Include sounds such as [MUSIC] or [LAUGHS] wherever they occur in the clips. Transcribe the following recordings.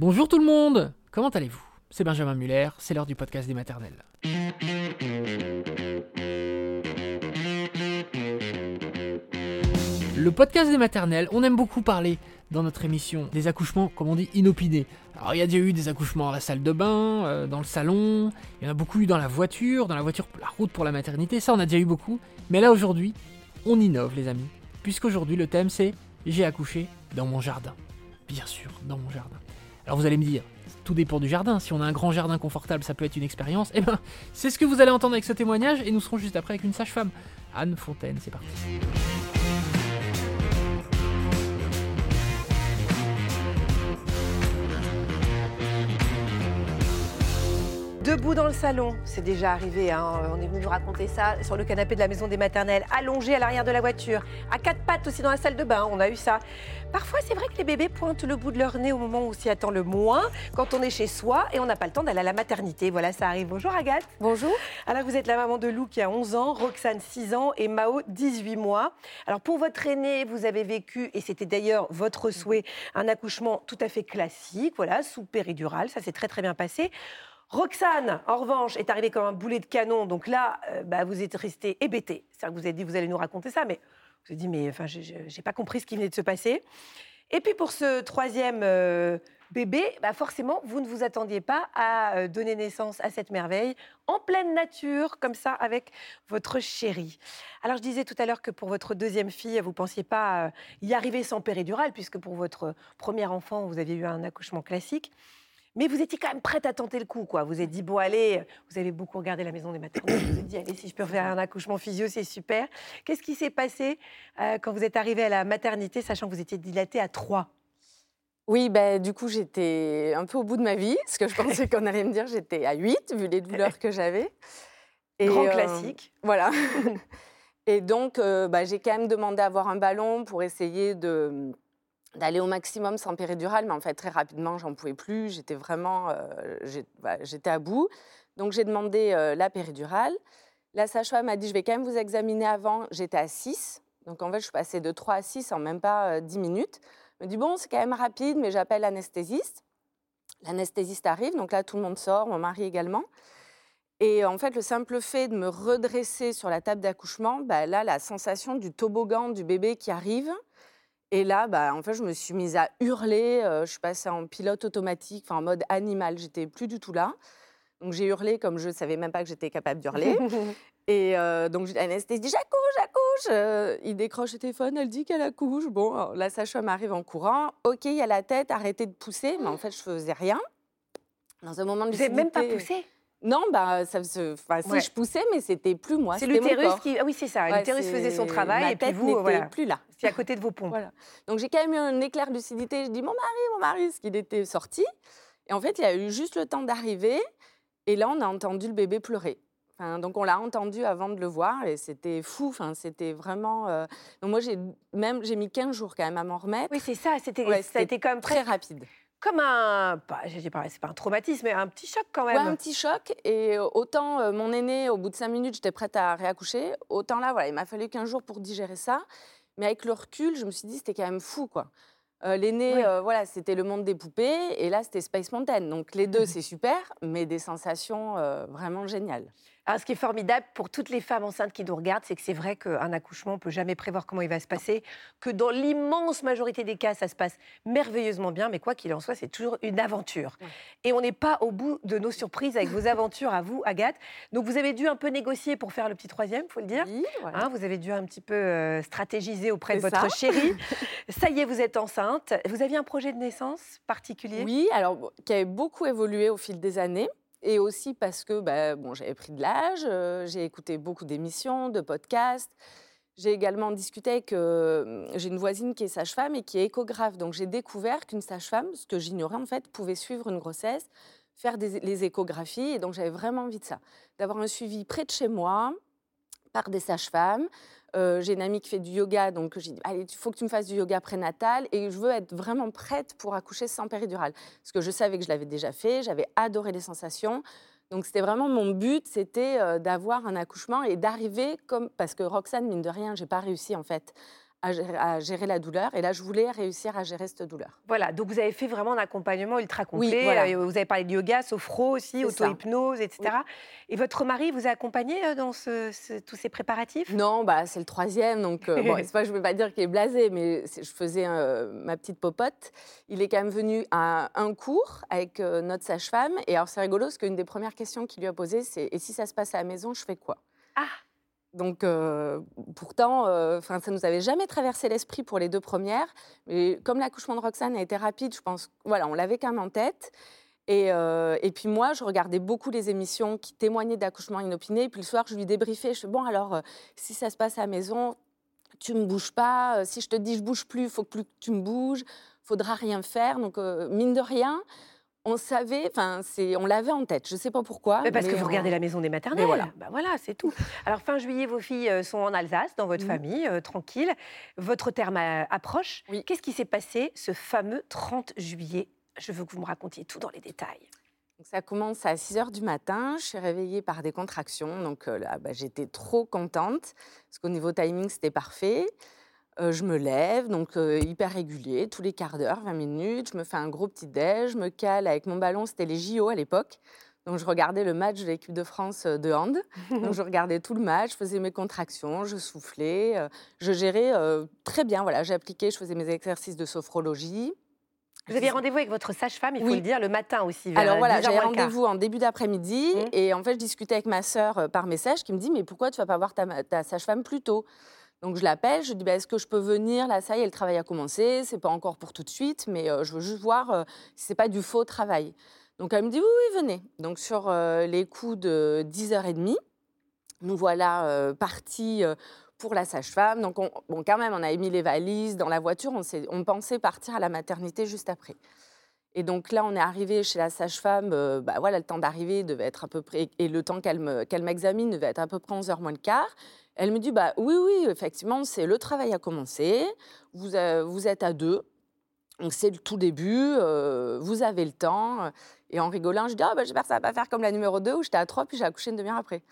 Bonjour tout le monde Comment allez-vous? C'est Benjamin Muller, c'est l'heure du podcast des maternelles. Le podcast des maternelles, on aime beaucoup parler dans notre émission des accouchements, comme on dit, inopinés. Alors il y a déjà eu des accouchements dans la salle de bain, euh, dans le salon, il y en a beaucoup eu dans la voiture, dans la voiture, la route pour la maternité, ça on a déjà eu beaucoup. Mais là aujourd'hui, on innove les amis, puisqu'aujourd'hui le thème c'est j'ai accouché dans mon jardin. Bien sûr, dans mon jardin. Alors vous allez me dire, tout dépend du jardin. Si on a un grand jardin confortable, ça peut être une expérience. Eh ben, c'est ce que vous allez entendre avec ce témoignage et nous serons juste après avec une sage-femme. Anne Fontaine, c'est parti. Debout dans le salon, c'est déjà arrivé, hein. on est venu nous raconter ça, sur le canapé de la maison des maternelles, allongé à l'arrière de la voiture, à quatre pattes aussi dans la salle de bain, on a eu ça. Parfois, c'est vrai que les bébés pointent le bout de leur nez au moment où s'y attend le moins, quand on est chez soi et on n'a pas le temps d'aller à la maternité. Voilà, ça arrive. Bonjour Agathe. Bonjour. Alors, vous êtes la maman de Lou qui a 11 ans, Roxane 6 ans et Mao 18 mois. Alors, pour votre aîné, vous avez vécu, et c'était d'ailleurs votre souhait, un accouchement tout à fait classique, voilà, sous péridurale, ça s'est très très bien passé. Roxane, en revanche, est arrivée comme un boulet de canon. Donc là, euh, bah, vous êtes resté hébété. C'est-à-dire que vous avez dit, vous allez nous raconter ça, mais vous avez dit, mais enfin, j'ai pas compris ce qui venait de se passer. Et puis pour ce troisième euh, bébé, bah forcément, vous ne vous attendiez pas à euh, donner naissance à cette merveille en pleine nature, comme ça, avec votre chérie. Alors je disais tout à l'heure que pour votre deuxième fille, vous ne pensiez pas y arriver sans péridurale, puisque pour votre premier enfant, vous aviez eu un accouchement classique. Mais vous étiez quand même prête à tenter le coup, quoi. Vous êtes dit, bon, allez, vous avez beaucoup regardé la maison des maternelles. Vous vous êtes dit, allez, si je peux faire un accouchement physio, c'est super. Qu'est-ce qui s'est passé euh, quand vous êtes arrivée à la maternité, sachant que vous étiez dilatée à 3 oui, ben, du coup, j'étais un peu au bout de ma vie, ce que je pensais qu'on allait me dire. J'étais à 8, vu les douleurs que j'avais. Grand euh, classique. Voilà. [LAUGHS] Et donc, euh, bah, j'ai quand même demandé à avoir un ballon pour essayer de d'aller au maximum sans péridurale, mais en fait très rapidement j'en pouvais plus, j'étais vraiment, euh, bah, j'étais à bout. Donc j'ai demandé euh, la péridurale. La sage-femme m'a dit je vais quand même vous examiner avant. J'étais à 6, donc en fait je suis passée de 3 à 6 en même pas 10 euh, minutes. Elle me dit bon c'est quand même rapide, mais j'appelle l'anesthésiste. L'anesthésiste arrive, donc là tout le monde sort, mon mari également. Et en fait, le simple fait de me redresser sur la table d'accouchement, bah, là, la sensation du toboggan du bébé qui arrive, et là, bah, en fait, je me suis mise à hurler. je suis passée en pilote automatique, en mode animal. J'étais plus du tout là. Donc j'ai hurlé comme je ne savais même pas que j'étais capable d'hurler. [LAUGHS] et donc donc l'anesthésie dit j'accouche, j'accouche. il décroche le téléphone, elle dit qu'elle accouche. Bon, la sage-femme arrive en courant. Ok, il y a la tête, arrêtez de pousser. Mais en fait, je faisais rien. Dans un moment de Vous n'avez même pas poussé? Non, bah, ça se... enfin, si je poussais, mais c'était plus moi. C'est l'utérus qui. Ah oui, c'est ça. l'utérus faisait son travail et puis vous, voilà. plus là. C'est à côté de vos pompes. Voilà. Donc j'ai quand même eu un éclair de lucidité. Je dis mon mari, mon mari, ce qu'il était sorti. Et en fait, il a eu juste le temps d'arriver. Et là, on a entendu le bébé pleurer. Enfin, donc on l'a entendu avant de le voir et c'était fou. Enfin, c'était vraiment. Euh, donc moi, j'ai même j'ai mis 15 jours quand même à m'en remettre. Oui, c'est ça. C'était ça a été quand même très rapide comme un, pas, c'est pas un traumatisme, mais un petit choc quand même. un petit choc. Et autant euh, mon aîné, au bout de cinq minutes, j'étais prête à réaccoucher, autant là, voilà, il m'a fallu 15 jours pour digérer ça. Mais avec le recul, je me suis dit, c'était quand même fou, quoi. Euh, l'aîné, euh, voilà, c'était le monde des poupées, et là, c'était Space Mountain. Donc les deux, c'est super, mais des sensations vraiment géniales. Alors, ce qui est formidable pour toutes les femmes enceintes qui nous regardent, c'est que c'est vrai qu'un accouchement, on ne peut jamais prévoir comment il va se passer, que dans l'immense majorité des cas, ça se passe merveilleusement bien, mais quoi qu'il en soit, c'est toujours une aventure. Et on n'est pas au bout de nos surprises avec vos aventures à vous, Agathe. Donc, vous avez dû un peu négocier pour faire le petit troisième, il faut le dire. Oui, hein, vous avez dû un petit peu euh, stratégiser auprès de votre chérie. [LAUGHS] ça y est, vous êtes enceinte. Vous aviez un projet de naissance particulier? Oui, alors qui a beaucoup évolué au fil des années et aussi parce que bah, bon, j'avais pris de l'âge, euh, j'ai écouté beaucoup d'émissions, de podcasts. J'ai également discuté avec. Euh, j'ai une voisine qui est sage-femme et qui est échographe. Donc j'ai découvert qu'une sage-femme, ce que j'ignorais en fait, pouvait suivre une grossesse, faire des, les échographies. Et donc j'avais vraiment envie de ça, d'avoir un suivi près de chez moi par des sages-femmes. Euh, j'ai une amie qui fait du yoga, donc j'ai dit allez, il faut que tu me fasses du yoga prénatal et je veux être vraiment prête pour accoucher sans péridurale. Parce que je savais que je l'avais déjà fait, j'avais adoré les sensations. Donc c'était vraiment mon but, c'était euh, d'avoir un accouchement et d'arriver comme parce que Roxane mine de rien, j'ai pas réussi en fait à gérer, la douleur. Et là, je voulais réussir à gérer cette douleur. Voilà, donc vous avez fait vraiment un accompagnement ultra complet. Euh, vous avez parlé de yoga, sophro aussi, auto-hypnose, etc. Et votre mari vous a accompagné euh, dans tous ces préparatifs? Non, bah, c'est le troisième, donc euh, bon, [LAUGHS] pas, je ne veux pas dire qu'il est blasé, mais je faisais ma petite popote. Il est quand même venu à un cours avec notre sage-femme. Et alors, c'est rigolo, parce qu'une des premières questions qu'il lui a posées, c'est « Et si ça se passe à la maison, je fais quoi ?» Ah donc, pourtant, ça ça nous avait jamais traversé l'esprit pour les deux premières. Mais comme l'accouchement de Roxane a été rapide, je pense, voilà, on l'avait quand même en tête. Et, puis moi, je regardais beaucoup les émissions qui témoignaient d'accouchement inopiné. Et puis le soir, je lui débriefais. Je fais bon, alors, si ça se passe à la maison, tu me bouges pas. Si je te dis je bouge plus, faut que plus tu me bouges. Faudra rien faire. Donc, mine de rien, on savait, enfin, on l'avait en tête. Je ne sais pas pourquoi. Mais parce que vous regardez la maison des maternelles. voilà. Bah voilà, c'est tout. [LAUGHS] Alors fin juillet, vos filles euh, sont en Alsace, dans votre mmh. famille, euh, tranquille. Votre terme euh, approche. Qu'est-ce qui s'est passé ce fameux 30 juillet? Je veux que vous me racontiez tout dans les détails. ça commence à 6 h du matin. Je suis réveillée par des contractions. Donc là, bah, j'étais trop contente parce qu'au niveau timing, c'était parfait je me lève, donc hyper régulier, tous les quarts d'heure, 20 minutes. Je me fais un gros petit déj, je me cale avec mon ballon. C'était les JO à l'époque. Donc je regardais le match de l'équipe de France de hand. Donc je [LAUGHS] regardais tout le match, je faisais mes contractions, je soufflais, je gérais très bien. Voilà, j'ai appliqué, je faisais mes exercices de sophrologie. Vous aviez rendez-vous avec votre sage-femme, il faut le dire, le matin aussi. Vers Alors voilà, j'avais rendez-vous en début d'après-midi mmh. et en fait, je discutais avec ma sœur par message qui me dit Mais pourquoi tu vas pas voir ta, ta sage-femme plus tôt? Donc je l'appelle, je dis bah, est-ce que je peux venir? Là, ça y est, le travail a commencé, c'est pas encore pour tout de suite, mais je veux juste voir si si c'est pas du faux travail. Donc elle me dit oui, oui, venez. Donc sur les coups de 10h30, nous voilà partis pour la sage-femme. Donc bon, quand même, on a mis les valises dans la voiture, on, on pensait partir à la maternité juste après. Et donc là, on est arrivé chez la sage-femme. bah voilà, le temps d'arriver devait être à peu près, et le temps qu'elle m'examine devait être à peu près 11h moins le quart. Elle me dit bah oui oui effectivement c'est le travail a commencé. Vous, vous êtes à deux. Donc c'est le tout début, vous avez le temps. Et en rigolant, je dis, ah, bah, j'espère que ça va pas faire comme la numéro 2 où j'étais à 3 puis j'ai accouché une demi-heure après.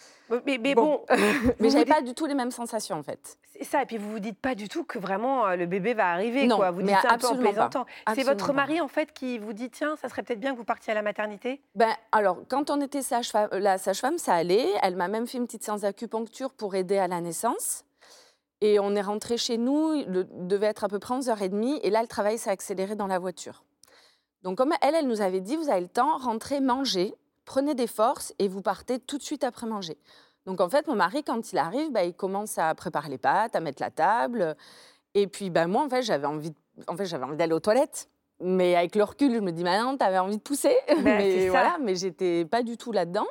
Mais, mais bon, [LAUGHS] mais j'avais pas du tout les mêmes sensations en fait. C'est ça, et puis vous vous dites pas du tout que vraiment le bébé va arriver. Non, quoi. Vous dites ça un peu en plaisantant. C'est votre mari en fait qui vous dit, tiens, ça serait peut-être bien que vous partiez à la maternité? Ben, Alors, quand on était sage la sage-femme, ça allait. Elle m'a même fait une petite séance d'acupuncture pour aider à la naissance. Et on est rentré chez nous, il devait être à peu près 11h30, et là, le travail s'est accéléré dans la voiture. Donc, comme elle, elle nous avait dit, vous avez le temps, rentrez, mangez, prenez des forces, et vous partez tout de suite après manger. Donc, en fait, mon mari, quand il arrive, bah, il commence à préparer les pâtes, à mettre la table. Et puis, bah, moi, en fait, j'avais envie, en fait, j'avais envie d'aller aux toilettes. Mais avec le recul, je me dis, maintenant, tu avais envie de pousser. [LAUGHS] Ben, mais voilà, mais j'étais pas du tout là-dedans.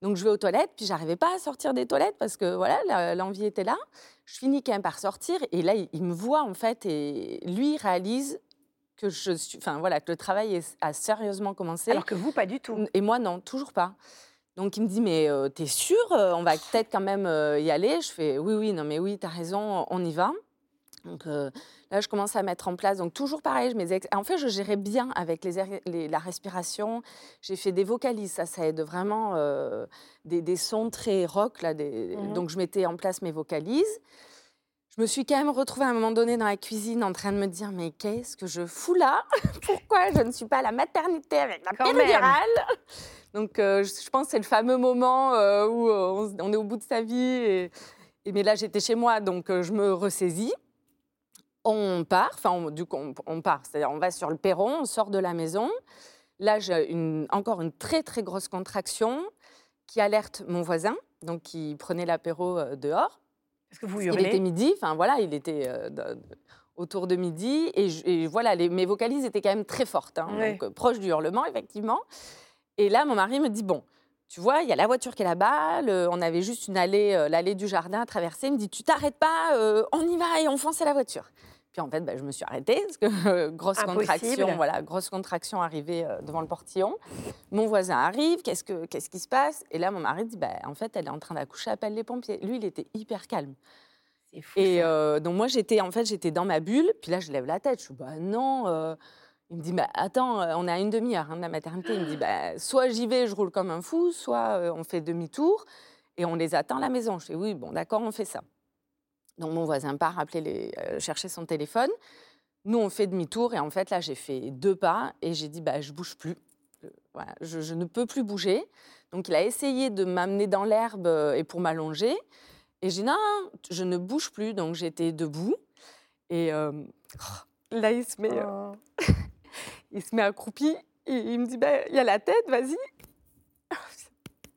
Donc je vais aux toilettes, puis j'arrivais pas à sortir des toilettes parce que voilà, l'envie était là. Je finis quand même par sortir et là il, me voit en fait et lui réalise que je suis, enfin voilà, que le travail a sérieusement commencé. Alors que vous pas du tout. Et moi non, toujours pas. Donc il me dit mais euh, t'es sûr euh, On va peut-être quand même euh, y aller? Je fais oui oui non mais oui t'as raison, on y va. Donc Là, je commence à mettre en place, donc toujours pareil, je mes en fait, je gérais bien avec les, la respiration. J'ai fait des vocalises, ça, ça aide vraiment euh, des, sons très rock. Là, mmh Donc, je mettais en place mes vocalises. Je me suis quand même retrouvée à un moment donné dans la cuisine en train de me dire mais qu'est-ce que je fous là? [LAUGHS] Pourquoi je ne suis pas à la maternité avec la péridurale? [LAUGHS] Donc euh, je pense que c'est le fameux moment où on, est au bout de sa vie. Et, et mais là j'étais chez moi donc je me ressaisis on part, enfin, du coup, on, part, c'est-à-dire on va sur le perron, on sort de la maison. Là, j'ai encore une très, très grosse contraction qui alerte mon voisin, donc qui prenait l'apéro euh, dehors. Est-ce que vous hurlez Il était midi, enfin voilà, il était euh, autour de midi, et, voilà, les, mes vocalises étaient quand même très fortes, hein, donc euh, proche du hurlement, effectivement. Et là, mon mari me dit, bon, tu vois, il y a la voiture qui est là-bas, on avait juste une allée, l'allée du jardin à traverser. Il me dit, tu t'arrêtes pas, on y va et on fonce à la voiture. Puis en fait, bah, je me suis arrêtée parce que grosse contraction, voilà, grosse contraction arrivée euh, devant le portillon. Mon voisin arrive, qu'est-ce, que, qu'est-ce qui se passe? Et là, mon mari dit, bah, en fait, elle est en train d'accoucher, appelle les pompiers. Lui, il était hyper calme. C'est fou, et euh, donc moi, j'étais en fait, j'étais dans ma bulle. Puis là, je lève la tête. Je dis, bah non. Euh. Il me dit, bah, attends, on à une demi-heure hein, de la maternité. Il me dit, bah, soit j'y vais, je roule comme un fou, soit on fait demi-tour et on les attend à la maison. Je dis, oui, bon, d'accord, on fait ça. Donc mon voisin part appeler les, euh, chercher son téléphone. Nous, on fait demi-tour et en fait, là, j'ai fait deux pas et j'ai dit, bah, je bouge plus. Euh, Voilà, je, je ne peux plus bouger. Donc il a essayé de m'amener dans l'herbe euh, et pour m'allonger. Et j'ai dit, non, je ne bouge plus. Donc j'étais debout. Et euh, là, il se met, Oh. [LAUGHS] il se met accroupi. Et il me dit, bah, il y a la tête, vas-y.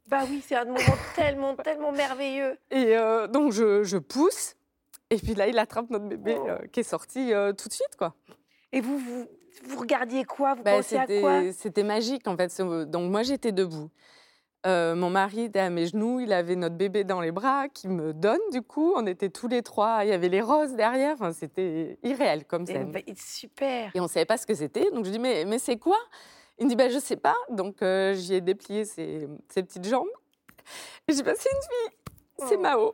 Bah oui, c'est un moment tellement, tellement merveilleux. Et euh, donc je, je pousse. Et puis là, il attrape notre bébé Oh. euh, qui est sorti euh, tout de suite, quoi. Et vous, vous, vous regardiez quoi? Vous Bah, pensiez à quoi? c'était magique en fait. Donc moi j'étais debout. Euh, mon mari était à mes genoux, il avait notre bébé dans les bras qui me donne du coup. On était tous les trois, il y avait les roses derrière. Enfin, c'était irréel comme scène. bah, Super. Et on ne savait pas ce que c'était. Donc je dis mais, mais c'est quoi? Il me dit bah, je sais pas. Donc euh, j'y ai déplié ses, ses petites jambes. Et je dis bah, c'est une fille, c'est Oh. Mao.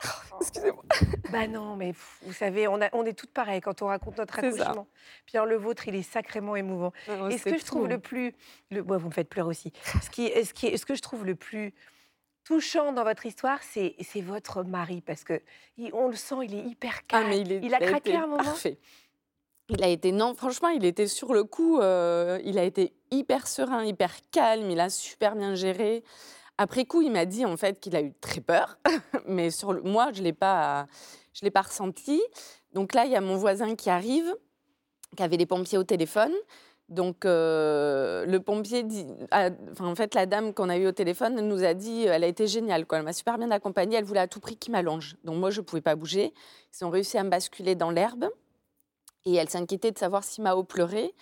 [LAUGHS] Excusez-moi. Bah non, mais pff, vous savez, on, a- on est toutes pareilles quand on raconte notre accouchement. Puis alors, le vôtre, il est sacrément émouvant. Non, Et ce que je trouve le plus... Le... vous me faites pleurer aussi. Ce, qui, est- ce, qui ce que je trouve le plus touchant dans votre histoire, c'est votre mari. Parce que il- on le sent, il est hyper Ah, calme. mais il, est- il a craqué un moment Parfait. Il a été, non, franchement, il était sur le coup, euh, il a été hyper serein, hyper calme, il a super bien géré. Après coup, il m'a dit en fait qu'il a eu très peur, [LAUGHS] mais sur moi, je ne l'ai pas, je l'ai pas ressenti. Donc là, il y a mon voisin qui arrive, qui avait les pompiers au téléphone. Donc euh, le pompier dit, enfin, en fait, la dame qu'on a eue au téléphone, nous a dit, elle a été géniale, quoi. Elle m'a super bien accompagnée. Elle voulait à tout prix qu'il m'allonge. Donc moi, je ne pouvais pas bouger. Ils ont réussi à me basculer dans l'herbe. Et elle s'inquiétait de savoir si Mao pleurait.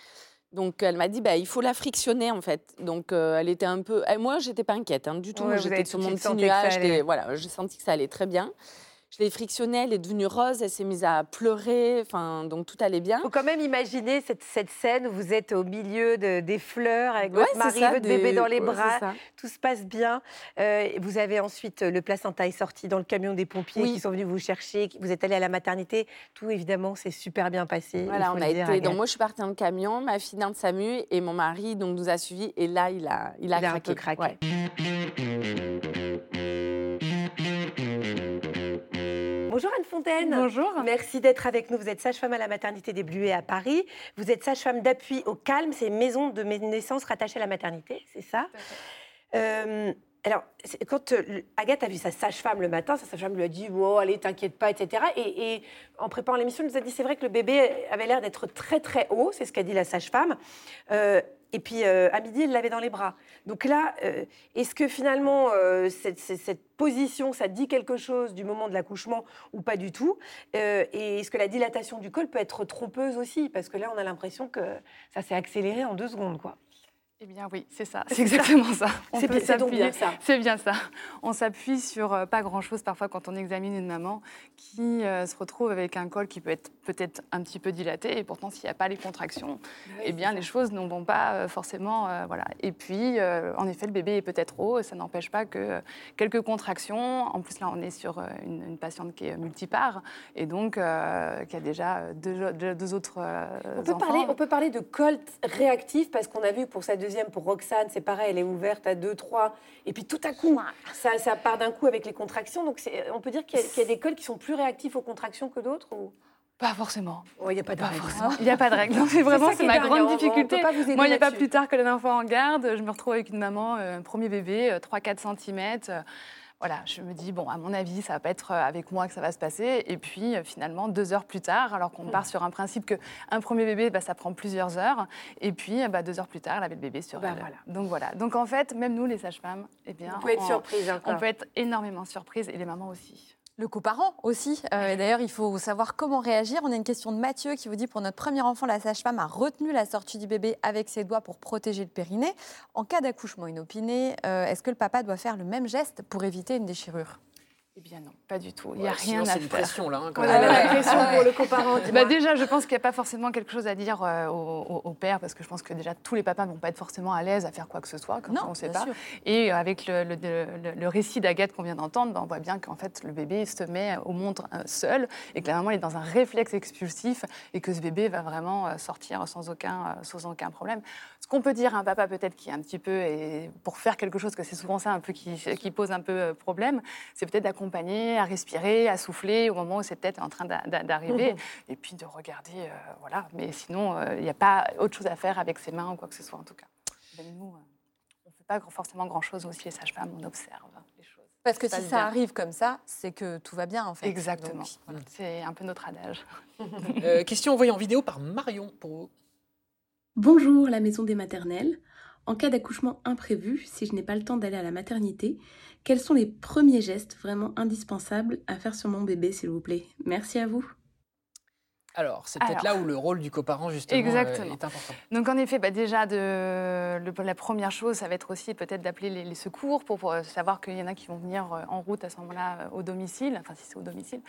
Donc elle m'a dit, bah, il faut la frictionner en fait. Donc euh, elle était un peu... Et moi, j'étais pas inquiète hein, du tout. Ouais, J'étais sur mon petit nuage. Voilà, j'ai senti que ça allait très bien. Je l'ai frictionnée, elle est devenue rose, elle s'est mise à pleurer. Enfin, donc tout allait bien. faut quand même imaginer cette, cette scène où vous êtes au milieu de- des fleurs avec Ouais, votre mari, ça, votre des- bébé dans les ouais, bras. Tout se passe bien. Euh, vous avez ensuite euh, le placenta est sorti dans le camion des pompiers Oui. qui sont venus vous chercher. Vous êtes allé à la maternité. Tout évidemment, c'est super bien passé. il Voilà, on a été. Donc moi, je suis partie dans le camion, ma fille dans le SAMU et mon mari donc nous a suivis. Et là, il a, il a Il a un craqué. peu craqué. Ouais. Bonjour Anne Fontaine. Bonjour. Merci d'être avec nous. Vous êtes sage-femme à la maternité des Bluets à Paris. Vous êtes sage-femme d'appui au calme. C'est maison de naissance rattachée à la maternité, c'est ça Euh, alors, quand euh, Agathe a vu sa sage-femme le matin, sa sage-femme lui a dit Oh, allez, t'inquiète pas, etc. Et, et en préparant l'émission, elle nous a dit C'est vrai que le bébé avait l'air d'être très, très haut, c'est ce qu'a dit la sage-femme. Euh, et puis, euh, à midi, elle l'avait dans les bras. Donc là, euh, est-ce que finalement, euh, cette, cette- position, ça dit quelque chose du moment de l'accouchement ou pas du tout? Euh, Et est-ce que la dilatation du col peut être trompeuse aussi? Parce que là, on a l'impression que ça s'est accéléré en deux secondes, quoi. Eh bien oui, c'est ça, C'est exactement ça. [LAUGHS] On C'est bien ça. C'est bien ça. On s'appuie sur euh, pas grand-chose parfois quand on examine une maman qui euh, se retrouve avec un col qui peut être peut-être un petit peu dilaté et pourtant s'il n'y a pas les contractions, eh bien les choses ne vont pas euh, forcément euh, voilà. Et puis en effet le bébé est peut-être haut, ça n'empêche pas que quelques contractions. En plus là on est sur une, une patiente qui est multipare et donc qui a déjà deux, autres On peut, enfants. parler, on peut parler de col réactif parce qu'on a vu pour sa deuxième, pour Roxane, c'est pareil, elle est ouverte à 2, 3, et puis tout à coup, ça, ça part d'un coup avec les contractions. Donc c'est- on peut dire qu'il y, a- qu'il y a des cols qui sont plus réactifs aux contractions que d'autres ou... Pas forcément. Oh, Il n'y a pas de règle. Il n'y a pas de règle. Mais vraiment, c'est est ma grande difficulté. Moi, il n'y a pas plus tard que les enfants en garde. Je me retrouve avec une maman, euh, un premier bébé, euh, 3-4 cm. Voilà, je me dis, bon, à mon avis, ça va pas être euh, avec moi que ça va se passer. Et puis, euh, finalement, deux heures plus tard, alors qu'on part sur un principe que un premier bébé, bah, ça prend plusieurs heures. Et puis, euh, bah, deux heures plus tard, elle avait le bébé sur Bah, elle. voilà. Donc, voilà. Donc, en fait, même nous, les sages-femmes, eh bien, On peut être on- surprise encore. on peut être énormément surprise et les mamans aussi. Le coparent aussi. Euh, et D'ailleurs, il faut savoir comment réagir. On a une question de Mathieu qui vous dit pour notre premier enfant, la sage-femme a retenu la sortie du bébé avec ses doigts pour protéger le périnée. En cas d'accouchement inopiné, euh, est-ce que le papa doit faire le même geste pour éviter une déchirure? Eh bien, non, pas du tout. Il n'y a Ouais, sinon, rien à C'est une faire. pression là. hein, quand On même. a ouais. l'impression pour le coparent. dis-moi. Bah déjà, je pense qu'il n'y a pas forcément quelque chose à dire euh, au, père, parce que je pense que déjà tous les papas ne vont pas être forcément à l'aise à faire quoi que ce soit, quand on ne sait pas. sûr. Et euh, avec le, le- le- le récit d'Agathe qu'on vient d'entendre, bah, on voit bien qu'en fait le bébé se met au monde euh, seul et que la maman est dans un réflexe expulsif et que ce bébé va vraiment sortir sans aucun, sans aucun problème. Ce qu'on peut dire à un papa peut-être qui est un petit peu, et pour faire quelque chose, que c'est souvent ça un peu qui, qui pose un peu problème, c'est peut-être d'accompagner l'accompagner à respirer, à souffler au moment où c'est peut-être en train d'arriver, et puis de regarder, euh, voilà. Mais sinon, il n'y a pas autre chose à faire avec ses mains ou quoi que ce soit en tout cas. nous, on ne fait pas forcément grand-chose aussi les sages-femmes, on observe les choses. Parce que si ça arrive comme ça, c'est que tout va bien en fait. Exactement. C'est un peu notre adage. question envoyée en vidéo par Marion pour Bonjour la maison des maternelles. En cas d'accouchement imprévu, si je n'ai pas le temps d'aller à la maternité, quels sont les premiers gestes vraiment indispensables à faire sur mon bébé, s'il vous plaît? Merci à vous. Alors, c'est peut-être là où le rôle du coparent, justement, euh, est important. Donc, en effet, bah, déjà, de, la première chose, ça va être aussi peut-être d'appeler les, secours pour, pour savoir qu'il y en a qui vont venir euh, en route à ce moment-là au domicile, enfin, si c'est au domicile.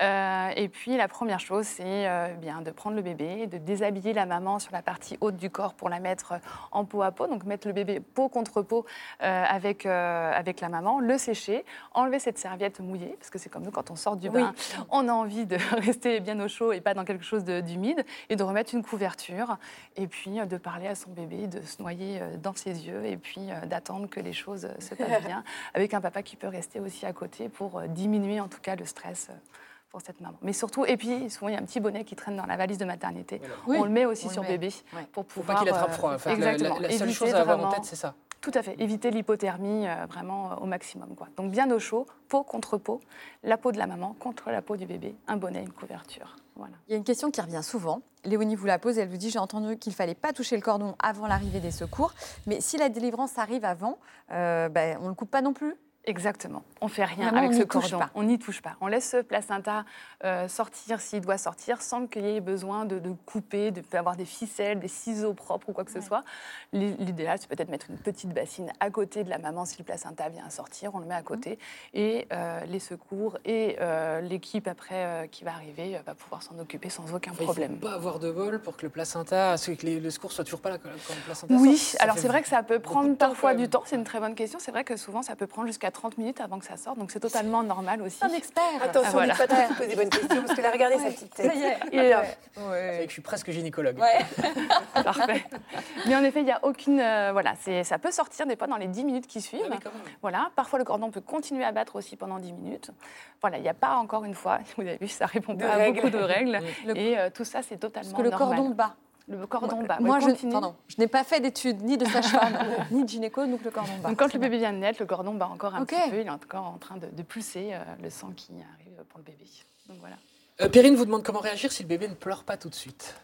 Euh, et puis la première chose, c'est euh, bien de prendre le bébé, de déshabiller la maman sur la partie haute du corps pour la mettre en peau à peau, donc mettre le bébé peau contre peau euh, avec, avec la maman, le sécher, enlever cette serviette mouillée, parce que c'est comme nous quand on sort du bain, on a envie de [LAUGHS] rester bien au chaud et pas dans quelque chose d'humide, et de remettre une couverture, et puis de parler à son bébé, de se noyer dans ses yeux, et puis d'attendre que les choses se passent bien, [LAUGHS] avec un papa qui peut rester aussi à côté pour diminuer en tout cas le stress pour cette maman. Mais surtout, et puis souvent il y a un petit bonnet qui traîne dans la valise de maternité. On le met aussi sur bébé pour pouvoir. Faut pas qu'il attrape froid. Euh, exactement. La, seule chose à avoir en tête, c'est ça. Tout à fait. Éviter l'hypothermie euh, vraiment euh, au maximum. Quoi. Donc bien au chaud, peau contre peau, la peau de la maman contre la peau du bébé, un bonnet, une couverture. Voilà. Il y a une question qui revient souvent. Léonie vous la pose, elle vous dit j'ai entendu qu'il fallait pas toucher le cordon avant l'arrivée des secours, mais si la délivrance arrive avant, ben, on ne le coupe pas non plus? Exactement. On fait rien avec ce cordon. On n'y touche pas. On laisse ce placenta euh, sortir s'il doit sortir sans qu'il y ait besoin de, couper, de avoir des ficelles, des ciseaux propres ou quoi que ce soit. L'idéal, c'est peut-être mettre une petite bassine à côté de la maman si le placenta vient à sortir. On le met à côté. Mmh. Et euh, les secours et euh, l'équipe après qui va arriver va pouvoir s'en occuper sans aucun problème. Il ne faut pas avoir de vol pour que le placenta, que le secours soit toujours pas là quand le placenta Oui, alors c'est vrai que ça peut prendre parfois du temps. C'est une très bonne question. C'est vrai que souvent ça peut prendre jusqu'à 30 minutes avant que ça sorte, donc c'est totalement normal aussi. Un expert. Attention, ah, voilà. pas trop poser des bonnes questions, parce que là, regardez sa petite tête. Et, euh, ouais. que je suis presque gynécologue. Ouais. [LAUGHS] Parfait. Mais en effet, il n'y a aucune. Euh, voilà, ça peut sortir des fois dans les 10 minutes qui suivent. voilà. Parfois, le cordon peut continuer à battre aussi pendant 10 minutes. Voilà, il n'y a pas encore une fois, [LAUGHS] vous avez vu, ça répond pas à beaucoup de règles. Et euh, tout ça, c'est totalement normal. Parce que le cordon bat le cordon bas. Moi, je, je n'ai pas fait d'études ni de sage-femme, [LAUGHS] ni de gynéco, donc le cordon bas. Donc, quand le bébé vient de naître, le cordon bat encore un petit peu. Il est encore en train de, de pousser euh, le sang qui arrive pour le bébé. Donc voilà. Euh, Perrine vous demande comment réagir si le bébé ne pleure pas tout de suite.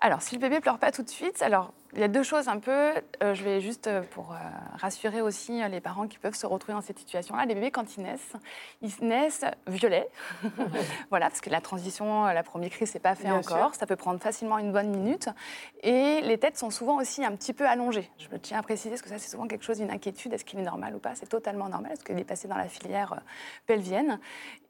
Alors, si le bébé pleure pas tout de suite, alors il y a deux choses un peu. Euh, je vais juste euh, pour euh, rassurer aussi les parents qui peuvent se retrouver dans cette situation-là. Les bébés, quand ils naissent, ils naissent violets. [LAUGHS] voilà, parce que la transition, la première crise, c'est pas fait encore. Ça peut prendre facilement une bonne minute. Et les têtes sont souvent aussi un petit peu allongées. Je tiens à préciser parce que ça, c'est souvent quelque chose, une inquiétude. Est-ce qu'il est normal ou pas? C'est totalement normal parce qu'il est passé dans la filière pelvienne.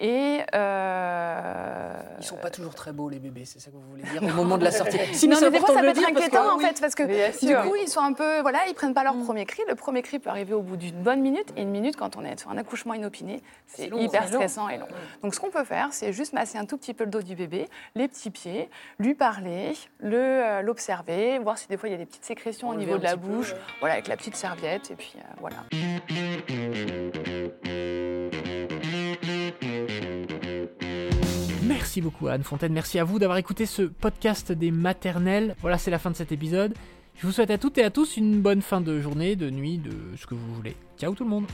Et ils sont pas toujours très beaux les bébés, c'est ça que vous voulez dire au moment de la sortie. [LAUGHS] Si, non, mais des fois, ça peut être inquiétant en fait parce que du coup, ils sont un peu, voilà, ils prennent pas leur mm. premier cri. Le premier cri peut arriver au bout d'une bonne minute, et une minute quand on est sur un accouchement inopiné, c'est hyper stressant et long. Donc, ce qu'on peut faire, c'est juste masser un tout petit peu le dos du bébé, les petits pieds, lui parler, le euh, l'observer, voir si des fois il y a des petites sécrétions au niveau de la bouche, voilà, avec la petite serviette, et puis euh, voilà. Merci beaucoup Anne Fontaine, merci à vous d'avoir écouté ce podcast des maternelles. Voilà, c'est la fin de cet épisode. Je vous souhaite à toutes et à tous une bonne fin de journée, de nuit, de ce que vous voulez. Ciao tout le monde